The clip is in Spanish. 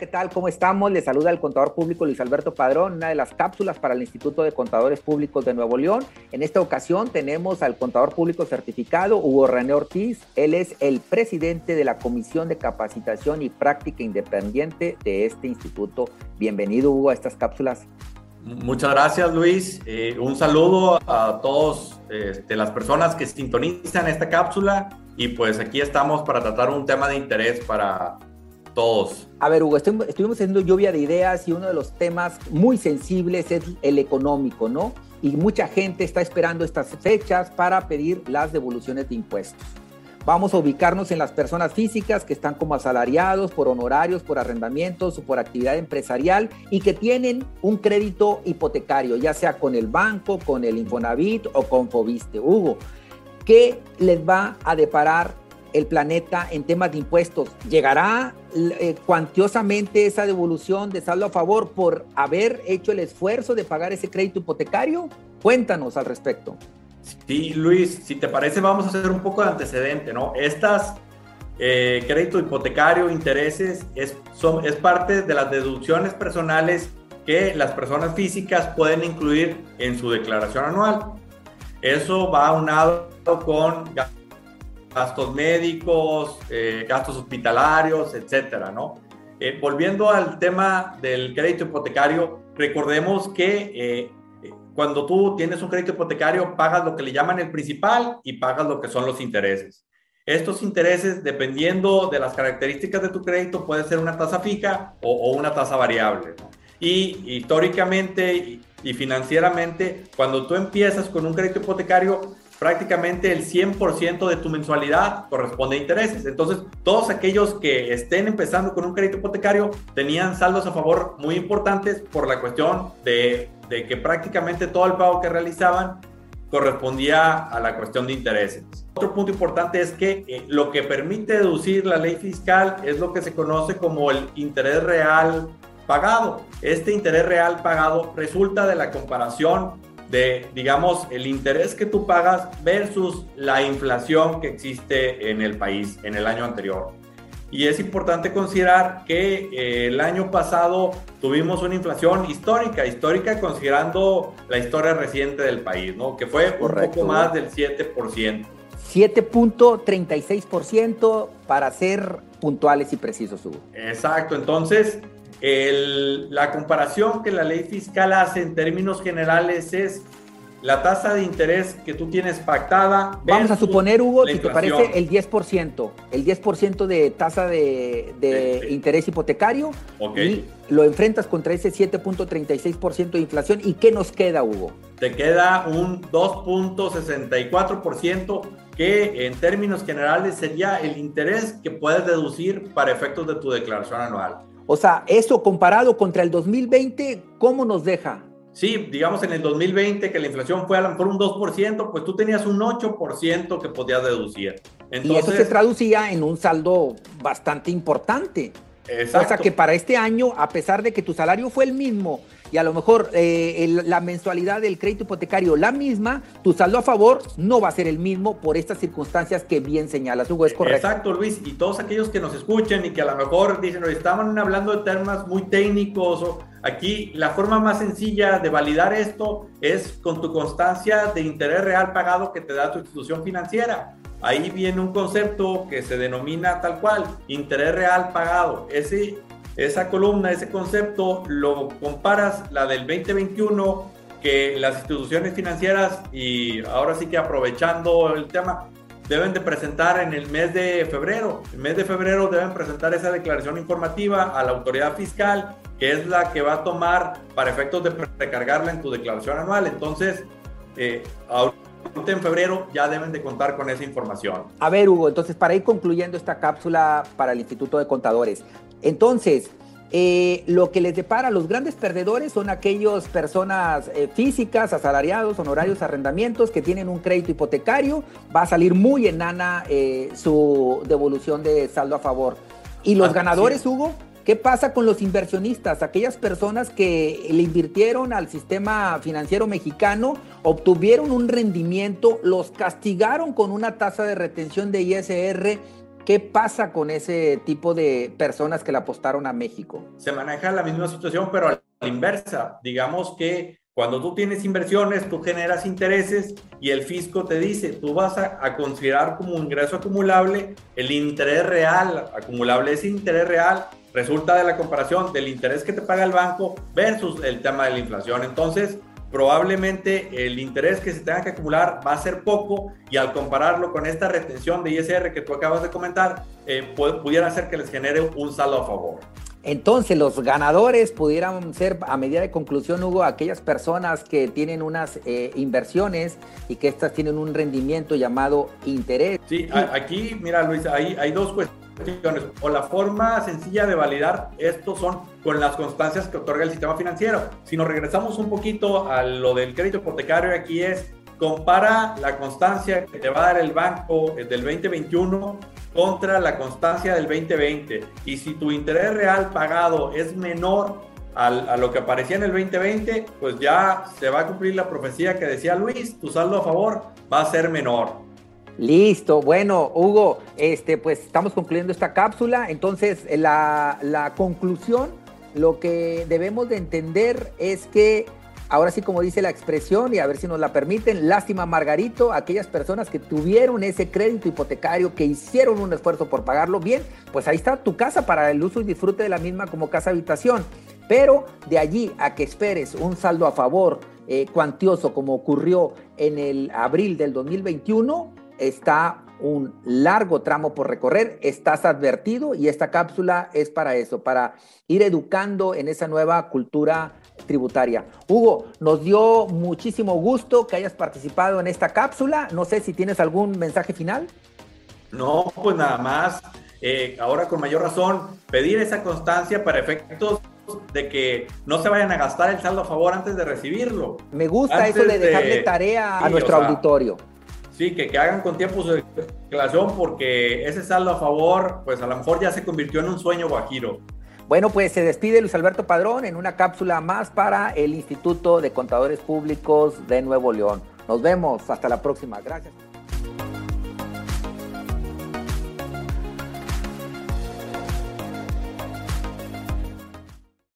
¿qué tal? ¿Cómo estamos? Le saluda el contador público Luis Alberto Padrón, una de las cápsulas para el Instituto de Contadores Públicos de Nuevo León. En esta ocasión tenemos al contador público certificado, Hugo René Ortiz. Él es el presidente de la Comisión de Capacitación y Práctica Independiente de este instituto. Bienvenido, Hugo, a estas cápsulas. Muchas gracias, Luis. Eh, un saludo a todos este, las personas que sintonizan esta cápsula y pues aquí estamos para tratar un tema de interés para todos. A ver, Hugo, estuvimos haciendo lluvia de ideas y uno de los temas muy sensibles es el económico, ¿no? Y mucha gente está esperando estas fechas para pedir las devoluciones de impuestos. Vamos a ubicarnos en las personas físicas que están como asalariados por honorarios, por arrendamientos o por actividad empresarial y que tienen un crédito hipotecario, ya sea con el banco, con el Infonavit o con Fobiste. Hugo, ¿qué les va a deparar el planeta en temas de impuestos? ¿Llegará eh, cuantiosamente esa devolución de saldo a favor por haber hecho el esfuerzo de pagar ese crédito hipotecario? Cuéntanos al respecto. Sí, Luis, si te parece, vamos a hacer un poco de antecedente, ¿no? Estas eh, crédito hipotecario, intereses, es, son, es parte de las deducciones personales que las personas físicas pueden incluir en su declaración anual. Eso va aunado con gastos médicos, eh, gastos hospitalarios, etcétera, ¿no? Eh, volviendo al tema del crédito hipotecario, recordemos que eh, cuando tú tienes un crédito hipotecario, pagas lo que le llaman el principal y pagas lo que son los intereses. Estos intereses, dependiendo de las características de tu crédito, puede ser una tasa fija o, una tasa variable. Y históricamente y financieramente, cuando tú empiezas con un crédito hipotecario, prácticamente el 100% de tu mensualidad corresponde a intereses. Entonces, todos aquellos que estén empezando con un crédito hipotecario tenían saldos a favor muy importantes por la cuestión de, que prácticamente todo el pago que realizaban correspondía a la cuestión de intereses. Otro punto importante es que eh, lo que permite deducir la ley fiscal es lo que se conoce como el interés real pagado. Este interés real pagado resulta de la comparación de, digamos, el interés que tú pagas versus la inflación que existe en el país en el año anterior. Y es importante considerar que eh, el año pasado tuvimos una inflación histórica, histórica considerando la historia reciente del país, ¿no? Que fue un poco más del 7%. 7.36% para ser puntuales y precisos, Hugo. Exacto, entonces la comparación que la ley fiscal hace en términos generales es la tasa de interés que tú tienes pactada. Vamos a suponer, Hugo, si te parece el 10%, el 10% de tasa de, interés hipotecario y lo enfrentas contra ese 7.36% de inflación. ¿Y qué nos queda, Hugo? Te queda un 2.64% que en términos generales sería el interés que puedes deducir para efectos de tu declaración anual. O sea, eso comparado contra el 2020, ¿cómo nos deja? Sí, digamos en el 2020 que la inflación fue a lo mejor un 2%, pues tú tenías un 8% que podías deducir. y eso se traducía en un saldo bastante importante. Exacto. O sea que para este año, a pesar de que tu salario fue el mismo y a lo mejor eh, la mensualidad del crédito hipotecario la misma, tu saldo a favor no va a ser el mismo por estas circunstancias que bien señalas, Hugo, es correcto. Exacto, Luis, y todos aquellos que nos escuchen y que a lo mejor dicen, estaban hablando de temas muy técnicos, o aquí la forma más sencilla de validar esto es con tu constancia de interés real pagado que te da tu institución financiera. Ahí viene un concepto que se denomina tal cual, interés real pagado. Ese esa columna, ese concepto, lo comparas la del 2021, que las instituciones financieras, y ahora sí que aprovechando el tema, deben de presentar en el mes de febrero. El mes de febrero deben presentar esa declaración informativa a la autoridad fiscal, que es la que va a tomar para efectos de recargarla en tu declaración anual. Entonces, eh, ahorita en febrero ya deben de contar con esa información. A ver, Hugo, entonces para ir concluyendo esta cápsula para el Instituto de Contadores, entonces, eh, lo que les depara a los grandes perdedores son aquellas personas eh, físicas, asalariados, honorarios, arrendamientos que tienen un crédito hipotecario. Va a salir muy enana eh, su devolución de saldo a favor. ¿Y los ganadores, Hugo? ¿Qué pasa con los inversionistas? Aquellas personas que le invirtieron al sistema financiero mexicano, obtuvieron un rendimiento, los castigaron con una tasa de retención de ISR ¿Qué pasa con ese tipo de personas que le apostaron a México? Se maneja la misma situación, pero a la inversa. Digamos que cuando tú tienes inversiones, tú generas intereses y el fisco te dice, tú vas a, considerar como ingreso acumulable el interés real acumulable. Ese interés real resulta de la comparación del interés que te paga el banco versus el tema de la inflación. Entonces, probablemente el interés que se tenga que acumular va a ser poco y al compararlo con esta retención de ISR que tú acabas de comentar, eh, pudiera ser que les genere un saldo a favor. Entonces, los ganadores pudieran ser, a medida de conclusión, Hugo, aquellas personas que tienen unas eh, inversiones y que estas tienen un rendimiento llamado interés. Sí, aquí, mira, Luis, hay, hay dos cuestiones. O la forma sencilla de validar esto son con las constancias que otorga el sistema financiero. Si nos regresamos un poquito a lo del crédito hipotecario, aquí es compara la constancia que te va a dar el banco del 2021 contra la constancia del 2020. Y si tu interés real pagado es menor a lo que aparecía en el 2020, pues ya se va a cumplir la profecía que decía Luis, tu saldo a favor va a ser menor. Listo, bueno, Hugo, este, pues estamos concluyendo esta cápsula. Entonces, la, la conclusión, lo que debemos de entender es que Ahora sí, como dice la expresión, y a ver si nos la permiten, lástima Margarito, aquellas personas que tuvieron ese crédito hipotecario, que hicieron un esfuerzo por pagarlo bien, pues ahí está tu casa para el uso y disfrute de la misma como casa habitación. Pero de allí a que esperes un saldo a favor eh, cuantioso como ocurrió en el abril del 2021, está un largo tramo por recorrer, estás advertido y esta cápsula es para eso, para ir educando en esa nueva cultura tributaria. Hugo, nos dio muchísimo gusto que hayas participado en esta cápsula. No sé si tienes algún mensaje final. No, pues nada más, eh, ahora con mayor razón, pedir esa constancia para efectos de que no se vayan a gastar el saldo a favor antes de recibirlo. Me gusta eso de dejarle tarea a nuestro auditorio. Sí, que, que, hagan con tiempo su declaración porque ese saldo a favor, pues a lo mejor ya se convirtió en un sueño guajiro. Bueno, pues se despide Luis Alberto Padrón en una cápsula más para el Instituto de Contadores Públicos de Nuevo León. Nos vemos, hasta la próxima. Gracias.